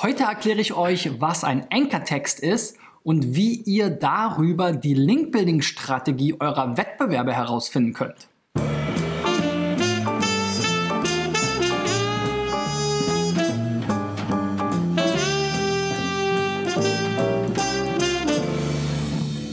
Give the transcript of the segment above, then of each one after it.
Heute erkläre ich euch, was ein Anchor-Text ist und wie ihr darüber die Link-Building-Strategie eurer Wettbewerbe herausfinden könnt.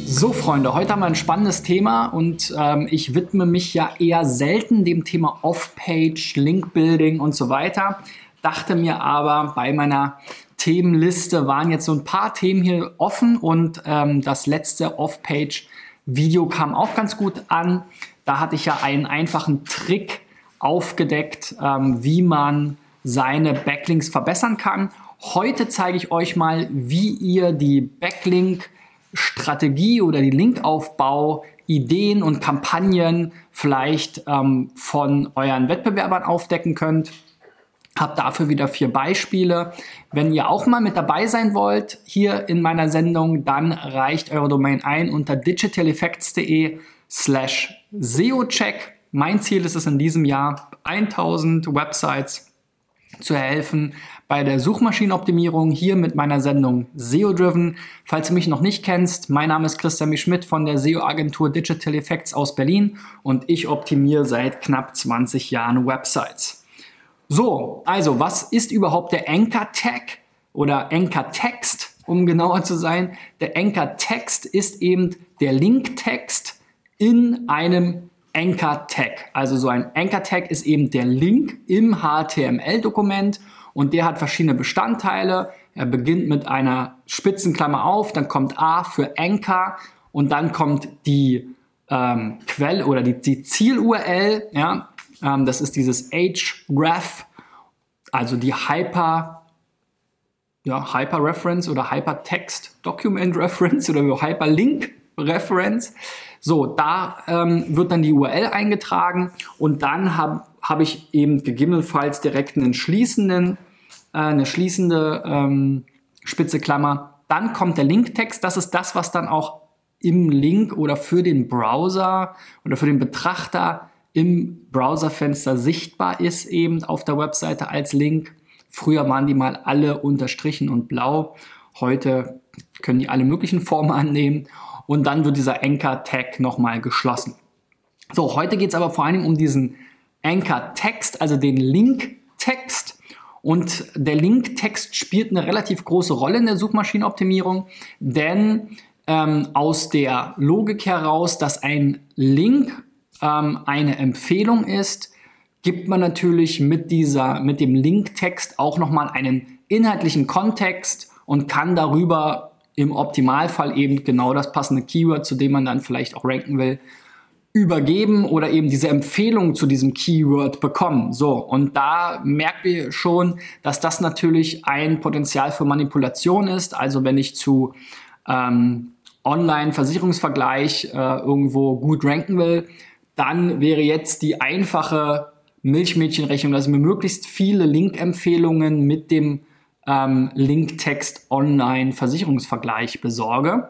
So, Freunde, heute haben wir ein spannendes Thema und ähm, ich widme mich ja eher selten dem Thema Off-Page, Link-Building und so weiter dachte mir aber, bei meiner Themenliste waren jetzt so ein paar Themen hier offen und ähm, das letzte Off-Page-Video kam auch ganz gut an. Da hatte ich ja einen einfachen Trick aufgedeckt, ähm, wie man seine Backlinks verbessern kann. Heute zeige ich euch mal, wie ihr die Backlink-Strategie oder die Linkaufbau Ideen und Kampagnen vielleicht ähm, von euren Wettbewerbern aufdecken könnt. Hab dafür wieder vier Beispiele. Wenn ihr auch mal mit dabei sein wollt hier in meiner Sendung, dann reicht eure Domain ein unter digitaleffects.de slash SEOcheck. Mein Ziel ist es in diesem Jahr, 1000 Websites zu helfen bei der Suchmaschinenoptimierung hier mit meiner Sendung SEO Driven. Falls du mich noch nicht kennst, mein Name ist Christian Schmidt von der SEO-Agentur Digital Effects aus Berlin und ich optimiere seit knapp 20 Jahren Websites. So, also was ist überhaupt der Anchor Tag oder Anchor Text, um genauer zu sein? Der Anchor Text ist eben der Linktext in einem Anchor Tag. Also so ein Anchor Tag ist eben der Link im HTML-Dokument und der hat verschiedene Bestandteile. Er beginnt mit einer Spitzenklammer auf, dann kommt A für Anchor und dann kommt die ähm, Quelle oder die, die Ziel-URL, ja, ähm, das ist dieses href, also die Hyper, ja, Hyper-Reference oder Hypertext Document Reference oder Hyperlink Reference. So, da ähm, wird dann die URL eingetragen und dann habe hab ich eben gegebenenfalls direkt einen schließenden, äh, eine schließende ähm, spitze Klammer. Dann kommt der Linktext. Das ist das, was dann auch im Link oder für den Browser oder für den Betrachter im Browserfenster sichtbar ist, eben auf der Webseite als Link. Früher waren die mal alle unterstrichen und blau. Heute können die alle möglichen Formen annehmen. Und dann wird dieser Anchor-Tag nochmal geschlossen. So, heute geht es aber vor allem um diesen Anchor-Text, also den Link-Text. Und der Link-Text spielt eine relativ große Rolle in der Suchmaschinenoptimierung, denn ähm, aus der Logik heraus, dass ein Link ähm, eine Empfehlung ist, gibt man natürlich mit, dieser, mit dem Linktext auch nochmal einen inhaltlichen Kontext und kann darüber im Optimalfall eben genau das passende Keyword, zu dem man dann vielleicht auch ranken will, übergeben oder eben diese Empfehlung zu diesem Keyword bekommen. So, und da merken wir schon, dass das natürlich ein Potenzial für Manipulation ist. Also wenn ich zu ähm, Online-Versicherungsvergleich äh, irgendwo gut ranken will, dann wäre jetzt die einfache Milchmädchenrechnung, dass ich mir möglichst viele Link-Empfehlungen mit dem ähm, Linktext Online Versicherungsvergleich besorge.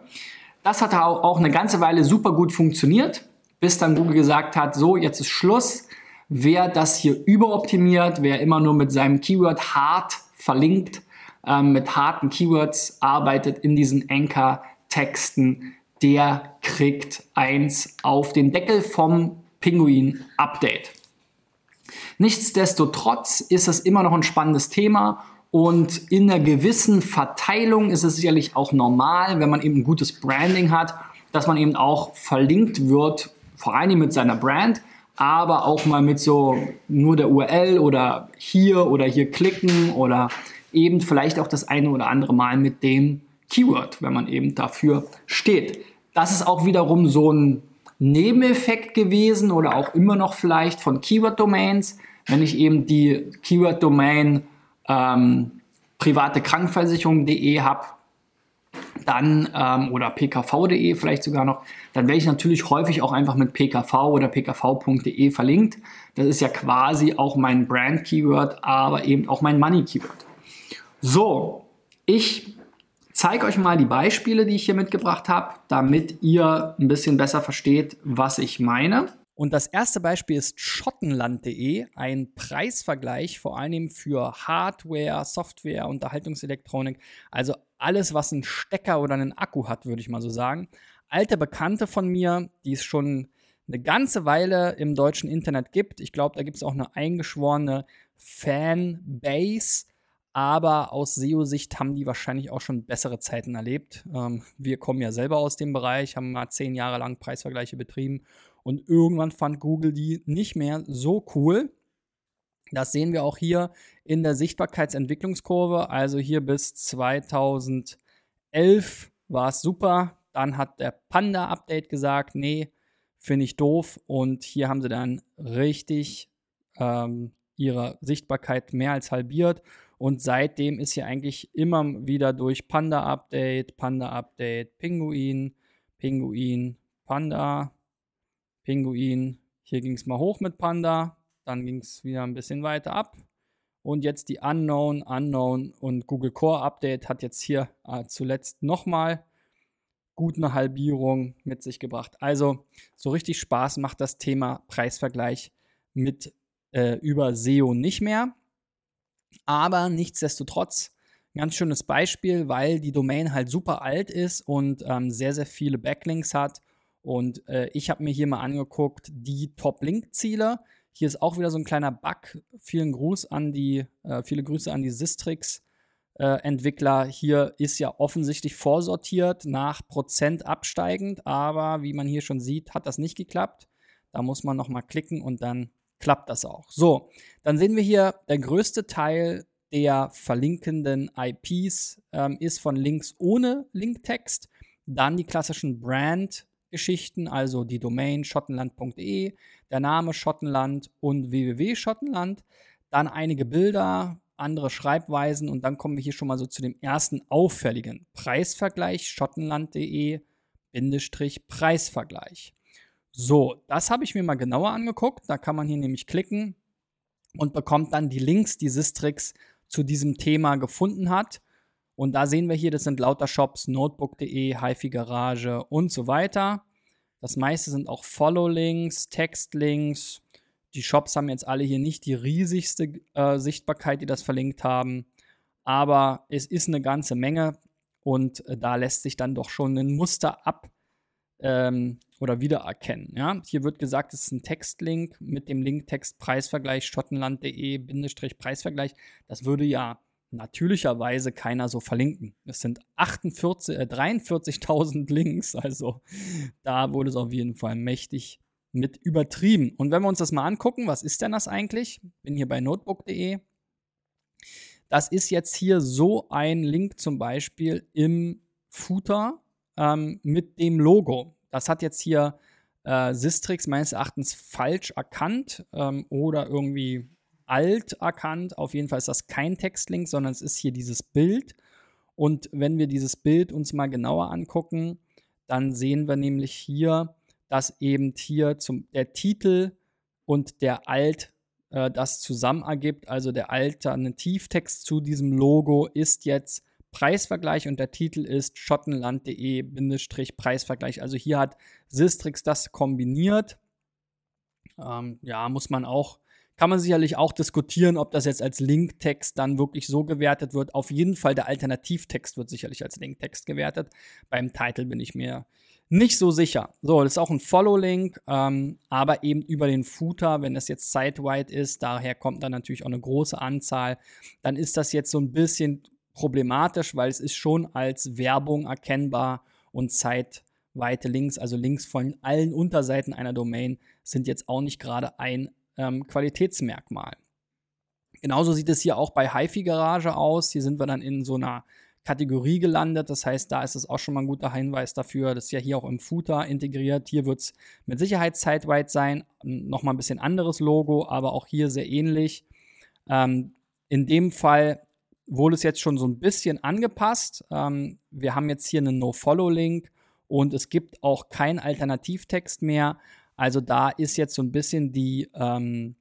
Das hat auch eine ganze Weile super gut funktioniert, bis dann Google gesagt hat, so, jetzt ist Schluss. Wer das hier überoptimiert, wer immer nur mit seinem Keyword hart verlinkt, ähm, mit harten Keywords arbeitet in diesen Anchor-Texten, der kriegt eins auf den Deckel vom Pinguin Update. Nichtsdestotrotz ist es immer noch ein spannendes Thema und in einer gewissen Verteilung ist es sicherlich auch normal, wenn man eben ein gutes Branding hat, dass man eben auch verlinkt wird, vor allem mit seiner Brand, aber auch mal mit so nur der URL oder hier oder hier klicken oder eben vielleicht auch das eine oder andere Mal mit dem Keyword, wenn man eben dafür steht. Das ist auch wiederum so ein Nebeneffekt gewesen oder auch immer noch vielleicht von Keyword-Domains, wenn ich eben die Keyword-Domain ähm, private Krankenversicherung.de habe, dann ähm, oder pkv.de vielleicht sogar noch, dann werde ich natürlich häufig auch einfach mit pkv oder pkv.de verlinkt. Das ist ja quasi auch mein Brand-Keyword, aber eben auch mein Money-Keyword. So, ich zeige euch mal die Beispiele, die ich hier mitgebracht habe, damit ihr ein bisschen besser versteht, was ich meine. Und das erste Beispiel ist schottenland.de, ein Preisvergleich vor allem für Hardware, Software, Unterhaltungselektronik, also alles, was einen Stecker oder einen Akku hat, würde ich mal so sagen. Alte Bekannte von mir, die es schon eine ganze Weile im deutschen Internet gibt. Ich glaube, da gibt es auch eine eingeschworene Fanbase. Aber aus SEO-Sicht haben die wahrscheinlich auch schon bessere Zeiten erlebt. Ähm, wir kommen ja selber aus dem Bereich, haben mal zehn Jahre lang Preisvergleiche betrieben und irgendwann fand Google die nicht mehr so cool. Das sehen wir auch hier in der Sichtbarkeitsentwicklungskurve. Also hier bis 2011 war es super. Dann hat der Panda-Update gesagt, nee, finde ich doof. Und hier haben sie dann richtig ähm, ihre Sichtbarkeit mehr als halbiert. Und seitdem ist hier eigentlich immer wieder durch Panda-Update, Panda-Update, Pinguin, Pinguin, Panda, Pinguin. Hier ging es mal hoch mit Panda, dann ging es wieder ein bisschen weiter ab. Und jetzt die Unknown, Unknown und Google Core Update hat jetzt hier äh, zuletzt nochmal gut eine Halbierung mit sich gebracht. Also so richtig Spaß macht das Thema Preisvergleich mit äh, über SEO nicht mehr. Aber nichtsdestotrotz ganz schönes Beispiel, weil die Domain halt super alt ist und ähm, sehr, sehr viele Backlinks hat und äh, ich habe mir hier mal angeguckt, die Top-Link-Ziele. Hier ist auch wieder so ein kleiner Bug. Vielen Gruß an die, äh, viele Grüße an die Sistrix. Äh, hier ist ja offensichtlich vorsortiert nach Prozent absteigend, aber wie man hier schon sieht, hat das nicht geklappt. Da muss man nochmal klicken und dann klappt das auch. So, dann sehen wir hier, der größte Teil der verlinkenden IPs ähm, ist von Links ohne Linktext. Dann die klassischen Brand Geschichten, also die Domain schottenland.de, der Name Schottenland und www.schottenland, dann einige Bilder, andere Schreibweisen und dann kommen wir hier schon mal so zu dem ersten auffälligen Preisvergleich schottenland.de Preisvergleich. So, das habe ich mir mal genauer angeguckt. Da kann man hier nämlich klicken und bekommt dann die Links, die Sistrix zu diesem Thema gefunden hat. Und da sehen wir hier, das sind lauter Shops, notebook.de, HiFi Garage und so weiter. Das meiste sind auch Follow-Links, Text-Links. Die Shops haben jetzt alle hier nicht die riesigste äh, Sichtbarkeit, die das verlinkt haben. Aber es ist eine ganze Menge und äh, da lässt sich dann doch schon ein Muster ab ähm, oder wiedererkennen. Ja? Hier wird gesagt, es ist ein Textlink mit dem Link Text Preisvergleich schottenland.de-preisvergleich. Das würde ja natürlicherweise keiner so verlinken. Es sind 48, äh, 43.000 Links, also da wurde es auf jeden Fall mächtig mit übertrieben. Und wenn wir uns das mal angucken, was ist denn das eigentlich? Bin hier bei notebook.de. Das ist jetzt hier so ein Link zum Beispiel im Footer ähm, mit dem Logo. Das hat jetzt hier äh, Sistrix meines Erachtens falsch erkannt ähm, oder irgendwie alt erkannt. Auf jeden Fall ist das kein Textlink, sondern es ist hier dieses Bild. Und wenn wir dieses Bild uns mal genauer angucken, dann sehen wir nämlich hier, dass eben hier zum, der Titel und der Alt äh, das zusammen ergibt. Also der Alternativtext zu diesem Logo ist jetzt Preisvergleich und der Titel ist schottenland.de-preisvergleich. Also hier hat Sistrix das kombiniert. Ähm, ja, muss man auch kann man sicherlich auch diskutieren, ob das jetzt als Linktext dann wirklich so gewertet wird. Auf jeden Fall der Alternativtext wird sicherlich als Linktext gewertet. Beim Titel bin ich mir nicht so sicher. So, das ist auch ein Follow-Link, ähm, aber eben über den Footer, wenn das jetzt site-wide ist, daher kommt dann natürlich auch eine große Anzahl, dann ist das jetzt so ein bisschen problematisch, weil es ist schon als Werbung erkennbar und site-weite Links, also Links von allen Unterseiten einer Domain, sind jetzt auch nicht gerade ein ähm, Qualitätsmerkmal. Genauso sieht es hier auch bei HiFi Garage aus. Hier sind wir dann in so einer Kategorie gelandet. Das heißt, da ist es auch schon mal ein guter Hinweis dafür. Das ist ja hier auch im Footer integriert. Hier wird es mit Sicherheit zeitweit sein. Nochmal ein bisschen anderes Logo, aber auch hier sehr ähnlich. Ähm, in dem Fall wurde es jetzt schon so ein bisschen angepasst. Ähm, wir haben jetzt hier einen No-Follow-Link und es gibt auch keinen Alternativtext mehr. Also da ist jetzt so ein bisschen die, ähm,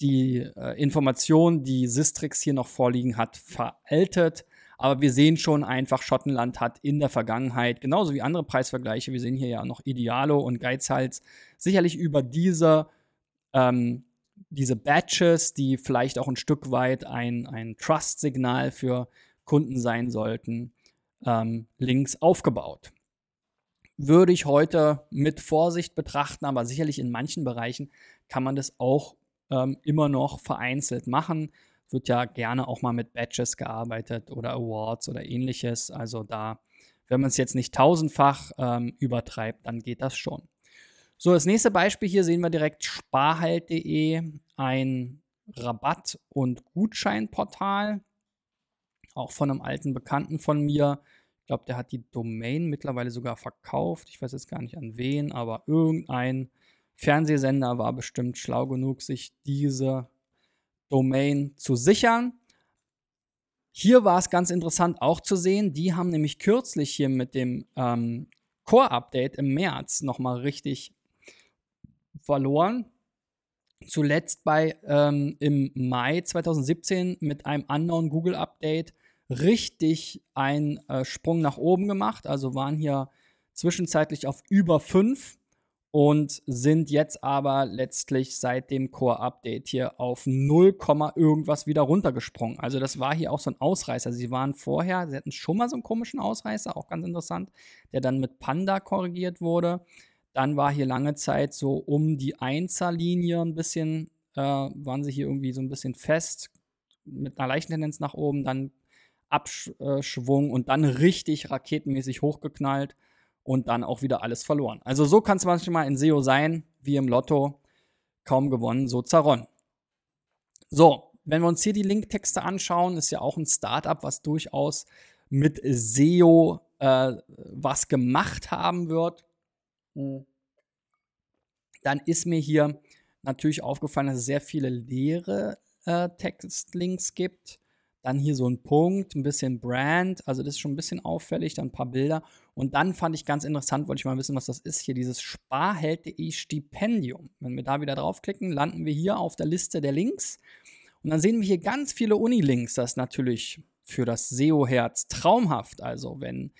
die äh, Information, die Sistrix hier noch vorliegen hat, veraltet. Aber wir sehen schon einfach, Schottenland hat in der Vergangenheit, genauso wie andere Preisvergleiche, wir sehen hier ja noch Idealo und Geizhals, sicherlich über diese, ähm, diese Batches, die vielleicht auch ein Stück weit ein, ein Trust-Signal für Kunden sein sollten, ähm, Links aufgebaut. Würde ich heute mit Vorsicht betrachten, aber sicherlich in manchen Bereichen kann man das auch ähm, immer noch vereinzelt machen. Wird ja gerne auch mal mit Badges gearbeitet oder Awards oder ähnliches. Also da, wenn man es jetzt nicht tausendfach ähm, übertreibt, dann geht das schon. So, das nächste Beispiel hier sehen wir direkt sparhalt.de, ein Rabatt- und Gutscheinportal, auch von einem alten Bekannten von mir. Ich glaube, der hat die Domain mittlerweile sogar verkauft. Ich weiß jetzt gar nicht an wen, aber irgendein Fernsehsender war bestimmt schlau genug, sich diese Domain zu sichern. Hier war es ganz interessant auch zu sehen, die haben nämlich kürzlich hier mit dem ähm, Core-Update im März nochmal richtig verloren. Zuletzt bei ähm, im Mai 2017 mit einem anderen Google-Update richtig einen äh, Sprung nach oben gemacht. Also waren hier zwischenzeitlich auf über 5 und sind jetzt aber letztlich seit dem Core-Update hier auf 0, irgendwas wieder runtergesprungen. Also das war hier auch so ein Ausreißer. Sie waren vorher, sie hatten schon mal so einen komischen Ausreißer, auch ganz interessant, der dann mit Panda korrigiert wurde. Dann war hier lange Zeit so um die Einserlinie ein bisschen, äh, waren sie hier irgendwie so ein bisschen fest, mit einer leichten Tendenz nach oben, dann Abschwung und dann richtig raketenmäßig hochgeknallt und dann auch wieder alles verloren. Also so kann es manchmal in SEO sein, wie im Lotto. Kaum gewonnen, so zerronnen. So, wenn wir uns hier die Linktexte anschauen, ist ja auch ein Startup, was durchaus mit SEO äh, was gemacht haben wird. Hm. Dann ist mir hier natürlich aufgefallen, dass es sehr viele leere äh, Textlinks gibt. Dann hier so ein Punkt, ein bisschen Brand, also das ist schon ein bisschen auffällig, dann ein paar Bilder. Und dann fand ich ganz interessant, wollte ich mal wissen, was das ist hier, dieses Sparheld.de Stipendium. Wenn wir da wieder draufklicken, landen wir hier auf der Liste der Links. Und dann sehen wir hier ganz viele Unilinks. Das ist natürlich für das SEO-Herz traumhaft. Also wenn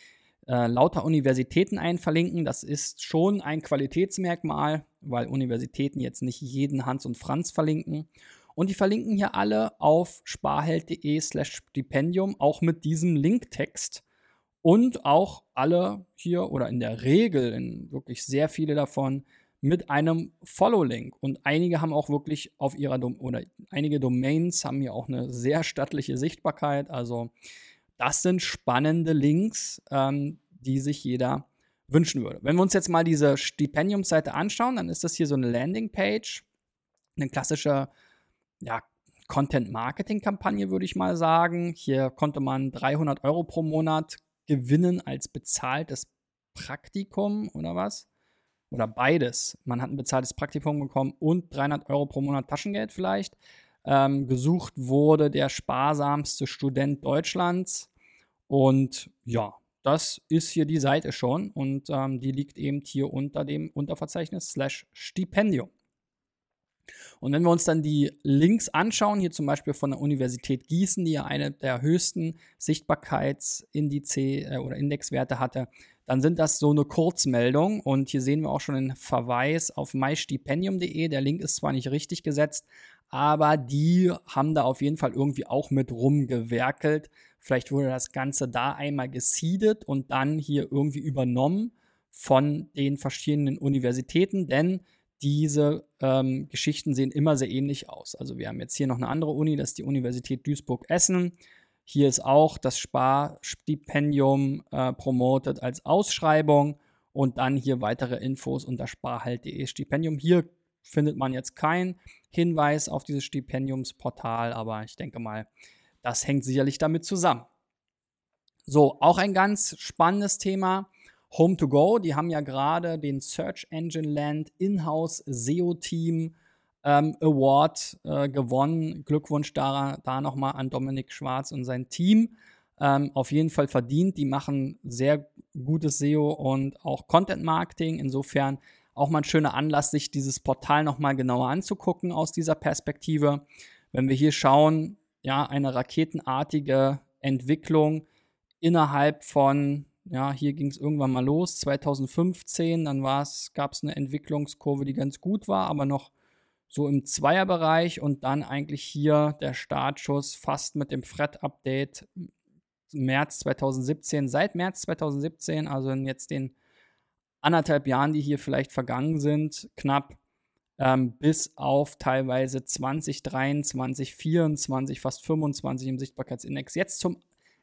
äh, lauter Universitäten einverlinken, das ist schon ein Qualitätsmerkmal, weil Universitäten jetzt nicht jeden Hans und Franz verlinken. Und die verlinken hier alle auf sparheld.de slash Stipendium, auch mit diesem Linktext. Und auch alle hier oder in der Regel, in wirklich sehr viele davon, mit einem Follow-Link. Und einige haben auch wirklich auf ihrer Dom oder einige Domains haben hier auch eine sehr stattliche Sichtbarkeit. Also das sind spannende Links, ähm, die sich jeder wünschen würde. Wenn wir uns jetzt mal diese Stipendiumsseite anschauen, dann ist das hier so eine Landingpage, eine klassische ja, Content-Marketing-Kampagne, würde ich mal sagen. Hier konnte man 300 Euro pro Monat gewinnen als bezahltes Praktikum oder was? Oder beides. Man hat ein bezahltes Praktikum bekommen und 300 Euro pro Monat Taschengeld vielleicht. Ähm, gesucht wurde der sparsamste Student Deutschlands. Und ja, das ist hier die Seite schon und ähm, die liegt eben hier unter dem Unterverzeichnis slash Stipendium. Und wenn wir uns dann die Links anschauen, hier zum Beispiel von der Universität Gießen, die ja eine der höchsten Sichtbarkeitsindice äh, oder Indexwerte hatte, dann sind das so eine Kurzmeldung. Und hier sehen wir auch schon einen Verweis auf mystipendium.de. Der Link ist zwar nicht richtig gesetzt, aber die haben da auf jeden Fall irgendwie auch mit rumgewerkelt. Vielleicht wurde das Ganze da einmal gesiedet und dann hier irgendwie übernommen von den verschiedenen Universitäten, denn diese ähm, Geschichten sehen immer sehr ähnlich aus. Also wir haben jetzt hier noch eine andere Uni, das ist die Universität Duisburg-Essen. Hier ist auch das Sparstipendium äh, promotet als Ausschreibung und dann hier weitere Infos unter sparhalt.de Stipendium. Hier findet man jetzt keinen Hinweis auf dieses Stipendiumsportal, aber ich denke mal, das hängt sicherlich damit zusammen. So, auch ein ganz spannendes Thema Home to Go, die haben ja gerade den Search Engine Land Inhouse SEO Team ähm, Award äh, gewonnen. Glückwunsch da, da nochmal an Dominik Schwarz und sein Team. Ähm, auf jeden Fall verdient. Die machen sehr gutes SEO und auch Content Marketing. Insofern auch mal ein schöner Anlass, sich dieses Portal nochmal genauer anzugucken aus dieser Perspektive. Wenn wir hier schauen, ja, eine raketenartige Entwicklung innerhalb von, ja, hier ging es irgendwann mal los, 2015, dann gab es eine Entwicklungskurve, die ganz gut war, aber noch so im Zweierbereich und dann eigentlich hier der Startschuss fast mit dem Fred-Update März 2017. Seit März 2017, also in jetzt den anderthalb Jahren, die hier vielleicht vergangen sind, knapp ähm, bis auf teilweise 2023, 24, fast 25 im Sichtbarkeitsindex. Jetzt zum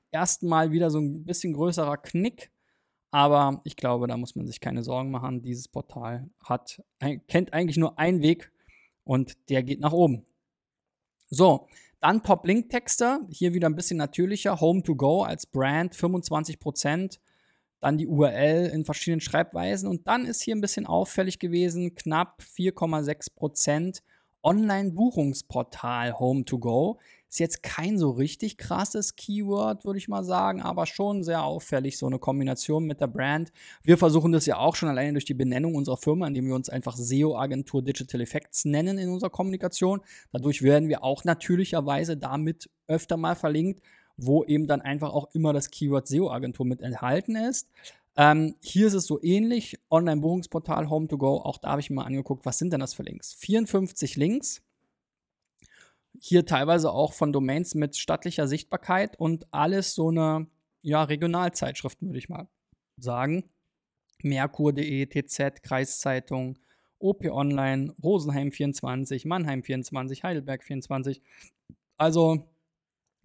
ersten Mal wieder so ein bisschen größerer Knick. Aber ich glaube, da muss man sich keine Sorgen machen. Dieses Portal hat, kennt eigentlich nur einen Weg und der geht nach oben. So, dann Top-Link-Texte. Hier wieder ein bisschen natürlicher. Home to Go als Brand 25%. Dann die URL in verschiedenen Schreibweisen. Und dann ist hier ein bisschen auffällig gewesen, knapp 4,6% Online-Buchungsportal Home to Go. Ist jetzt kein so richtig krasses Keyword, würde ich mal sagen, aber schon sehr auffällig, so eine Kombination mit der Brand. Wir versuchen das ja auch schon alleine durch die Benennung unserer Firma, indem wir uns einfach SEO-Agentur Digital Effects nennen in unserer Kommunikation. Dadurch werden wir auch natürlicherweise damit öfter mal verlinkt, wo eben dann einfach auch immer das Keyword SEO-Agentur mit enthalten ist. Ähm, hier ist es so ähnlich. Online-Buchungsportal Home2Go. Auch da habe ich mir mal angeguckt, was sind denn das für Links? 54 Links hier teilweise auch von Domains mit stattlicher Sichtbarkeit und alles so eine ja, Regionalzeitschriften, würde ich mal sagen. Merkur.de, TZ, Kreiszeitung, OP Online, Rosenheim 24, Mannheim 24, Heidelberg 24. Also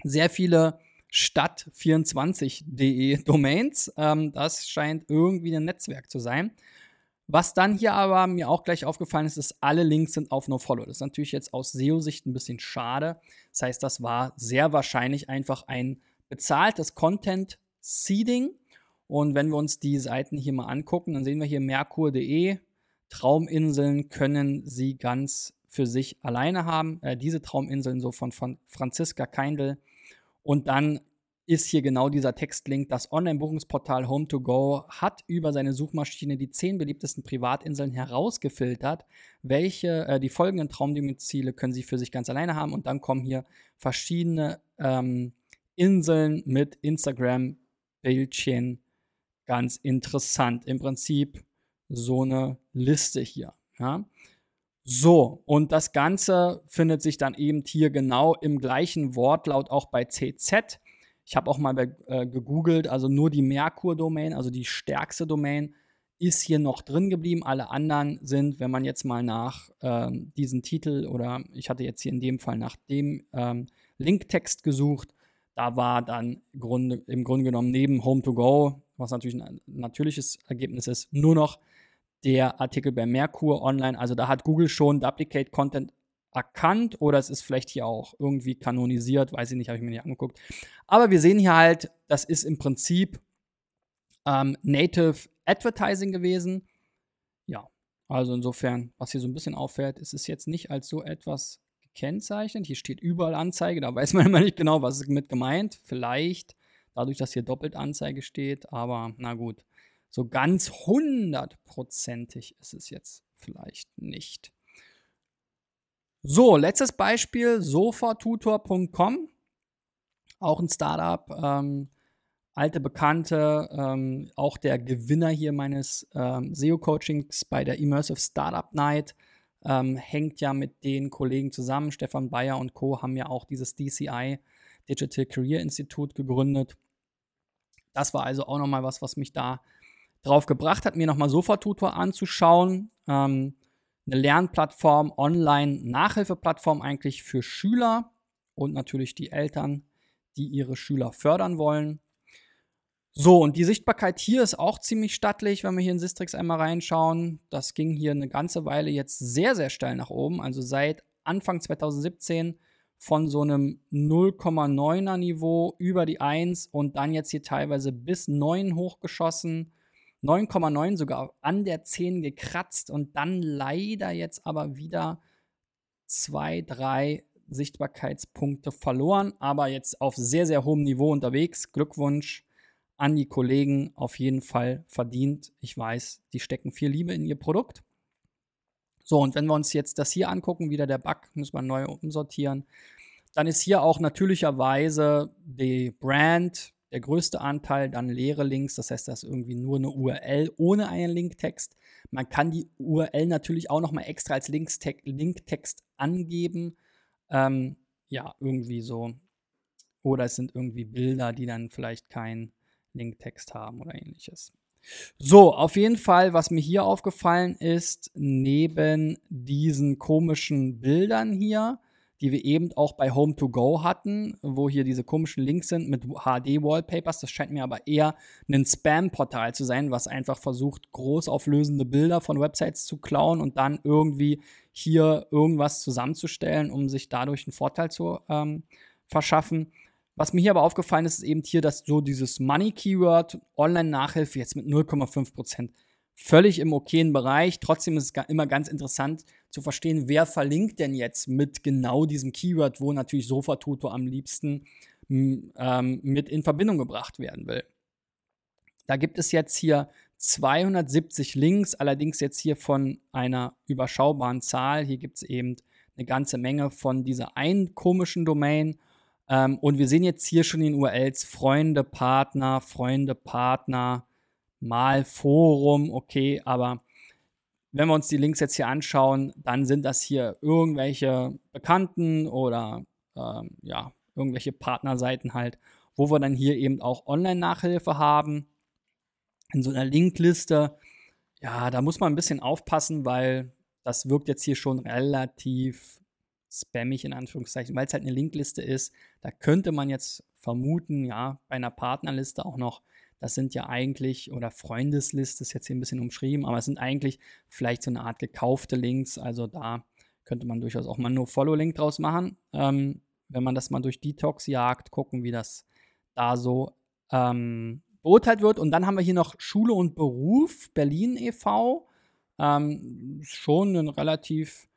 sehr viele Stadt24.de Domains. Ähm, das scheint irgendwie ein Netzwerk zu sein. Was dann hier aber mir auch gleich aufgefallen ist, ist, alle Links sind auf NoFollow. Das ist natürlich jetzt aus SEO-Sicht ein bisschen schade. Das heißt, das war sehr wahrscheinlich einfach ein bezahltes Content-Seeding. Und wenn wir uns die Seiten hier mal angucken, dann sehen wir hier merkur.de. Trauminseln können Sie ganz für sich alleine haben. Äh, diese Trauminseln so von, von Franziska Keindl. Und dann ist hier genau dieser Textlink. Das Online-Buchungsportal Home2Go hat über seine Suchmaschine die zehn beliebtesten Privatinseln herausgefiltert. Welche, äh, die folgenden Traumdomizile können Sie für sich ganz alleine haben. Und dann kommen hier verschiedene ähm, Inseln mit Instagram-Bildchen. Ganz interessant. Im Prinzip so eine Liste hier. Ja. So, und das Ganze findet sich dann eben hier genau im gleichen Wortlaut auch bei CZ. Ich habe auch mal äh, gegoogelt, also nur die Merkur-Domain, also die stärkste Domain, ist hier noch drin geblieben. Alle anderen sind, wenn man jetzt mal nach ähm, diesen Titel oder ich hatte jetzt hier in dem Fall nach dem ähm, Linktext gesucht, da war dann Grunde, im Grunde genommen neben Home2Go, was natürlich ein natürliches Ergebnis ist, nur noch der Artikel bei Merkur online. Also da hat Google schon Duplicate Content erkannt oder es ist vielleicht hier auch irgendwie kanonisiert, weiß ich nicht, habe ich mir nicht angeguckt. Aber wir sehen hier halt, das ist im Prinzip ähm, Native Advertising gewesen. Ja, also insofern, was hier so ein bisschen auffällt, ist es jetzt nicht als so etwas gekennzeichnet. Hier steht überall Anzeige, da weiß man immer nicht genau, was ist mit gemeint. Vielleicht dadurch, dass hier doppelt Anzeige steht, aber na gut, so ganz hundertprozentig ist es jetzt vielleicht nicht. So, letztes Beispiel, sofatutor.com. Auch ein Startup, ähm, alte Bekannte, ähm, auch der Gewinner hier meines ähm, SEO-Coachings bei der Immersive Startup Night. Ähm, hängt ja mit den Kollegen zusammen. Stefan Bayer und Co. haben ja auch dieses DCI, Digital Career Institute, gegründet. Das war also auch nochmal was, was mich da drauf gebracht hat, mir nochmal Sofatutor anzuschauen. Ähm, eine Lernplattform, Online-Nachhilfeplattform eigentlich für Schüler und natürlich die Eltern, die ihre Schüler fördern wollen. So, und die Sichtbarkeit hier ist auch ziemlich stattlich, wenn wir hier in Sistrix einmal reinschauen. Das ging hier eine ganze Weile jetzt sehr, sehr steil nach oben. Also seit Anfang 2017 von so einem 0,9er Niveau über die 1 und dann jetzt hier teilweise bis 9 hochgeschossen. 9,9 sogar an der 10 gekratzt und dann leider jetzt aber wieder zwei, drei Sichtbarkeitspunkte verloren, aber jetzt auf sehr, sehr hohem Niveau unterwegs. Glückwunsch an die Kollegen, auf jeden Fall verdient. Ich weiß, die stecken viel Liebe in ihr Produkt. So, und wenn wir uns jetzt das hier angucken, wieder der Bug, müssen wir neu umsortieren. dann ist hier auch natürlicherweise die Brand der größte Anteil, dann leere Links, das heißt, das ist irgendwie nur eine URL ohne einen Linktext. Man kann die URL natürlich auch nochmal extra als Linktext angeben. Ähm, ja, irgendwie so. Oder es sind irgendwie Bilder, die dann vielleicht keinen Linktext haben oder ähnliches. So, auf jeden Fall, was mir hier aufgefallen ist, neben diesen komischen Bildern hier, die wir eben auch bei Home to Go hatten, wo hier diese komischen Links sind mit HD-Wallpapers. Das scheint mir aber eher ein Spam-Portal zu sein, was einfach versucht, großauflösende Bilder von Websites zu klauen und dann irgendwie hier irgendwas zusammenzustellen, um sich dadurch einen Vorteil zu ähm, verschaffen. Was mir hier aber aufgefallen ist, ist eben hier, dass so dieses Money-Keyword, Online-Nachhilfe jetzt mit 0,5% völlig im okayen Bereich. Trotzdem ist es immer ganz interessant zu verstehen, wer verlinkt denn jetzt mit genau diesem Keyword, wo natürlich Sofa-Tutor am liebsten ähm, mit in Verbindung gebracht werden will. Da gibt es jetzt hier 270 Links, allerdings jetzt hier von einer überschaubaren Zahl. Hier gibt es eben eine ganze Menge von dieser einen komischen Domain. Ähm, und wir sehen jetzt hier schon in URLs Freunde, Partner, Freunde, Partner, mal Forum, okay, aber wenn wir uns die Links jetzt hier anschauen, dann sind das hier irgendwelche Bekannten oder ähm, ja, irgendwelche Partnerseiten halt, wo wir dann hier eben auch Online-Nachhilfe haben. In so einer Linkliste, ja, da muss man ein bisschen aufpassen, weil das wirkt jetzt hier schon relativ spammig in Anführungszeichen, weil es halt eine Linkliste ist. Da könnte man jetzt vermuten, ja, bei einer Partnerliste auch noch das sind ja eigentlich, oder Freundesliste ist jetzt hier ein bisschen umschrieben, aber es sind eigentlich vielleicht so eine Art gekaufte Links. Also da könnte man durchaus auch mal nur Follow-Link draus machen. Ähm, wenn man das mal durch Detox jagt, gucken, wie das da so ähm, beurteilt wird. Und dann haben wir hier noch Schule und Beruf, Berlin e.V. Ähm, schon ein relativ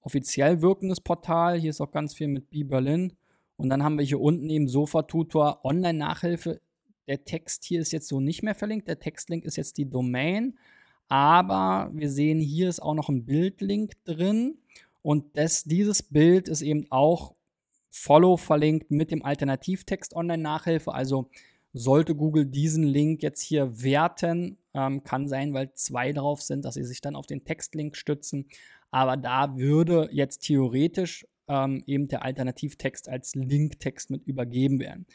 offiziell wirkendes Portal. Hier ist auch ganz viel mit B Berlin. Und dann haben wir hier unten eben Sofa-Tutor, Online-Nachhilfe der Text hier ist jetzt so nicht mehr verlinkt. Der Textlink ist jetzt die Domain. Aber wir sehen, hier ist auch noch ein Bildlink drin. Und das, dieses Bild ist eben auch Follow verlinkt mit dem Alternativtext Online-Nachhilfe. Also sollte Google diesen Link jetzt hier werten, ähm, kann sein, weil zwei drauf sind, dass sie sich dann auf den Textlink stützen. Aber da würde jetzt theoretisch ähm, eben der Alternativtext als Linktext mit übergeben werden.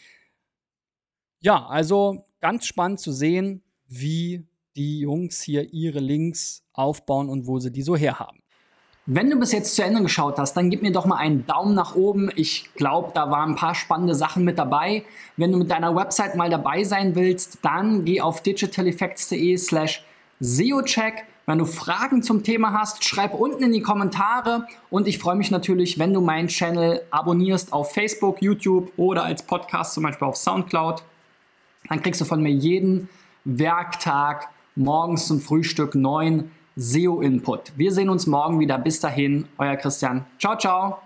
Ja, also ganz spannend zu sehen, wie die Jungs hier ihre Links aufbauen und wo sie die so herhaben. Wenn du bis jetzt zu Ende geschaut hast, dann gib mir doch mal einen Daumen nach oben. Ich glaube, da waren ein paar spannende Sachen mit dabei. Wenn du mit deiner Website mal dabei sein willst, dann geh auf digitaleffects.de slash SEOcheck. Wenn du Fragen zum Thema hast, schreib unten in die Kommentare und ich freue mich natürlich, wenn du meinen Channel abonnierst auf Facebook, YouTube oder als Podcast zum Beispiel auf Soundcloud. Dann kriegst du von mir jeden Werktag morgens zum Frühstück neuen SEO-Input. Wir sehen uns morgen wieder. Bis dahin, euer Christian. Ciao, ciao.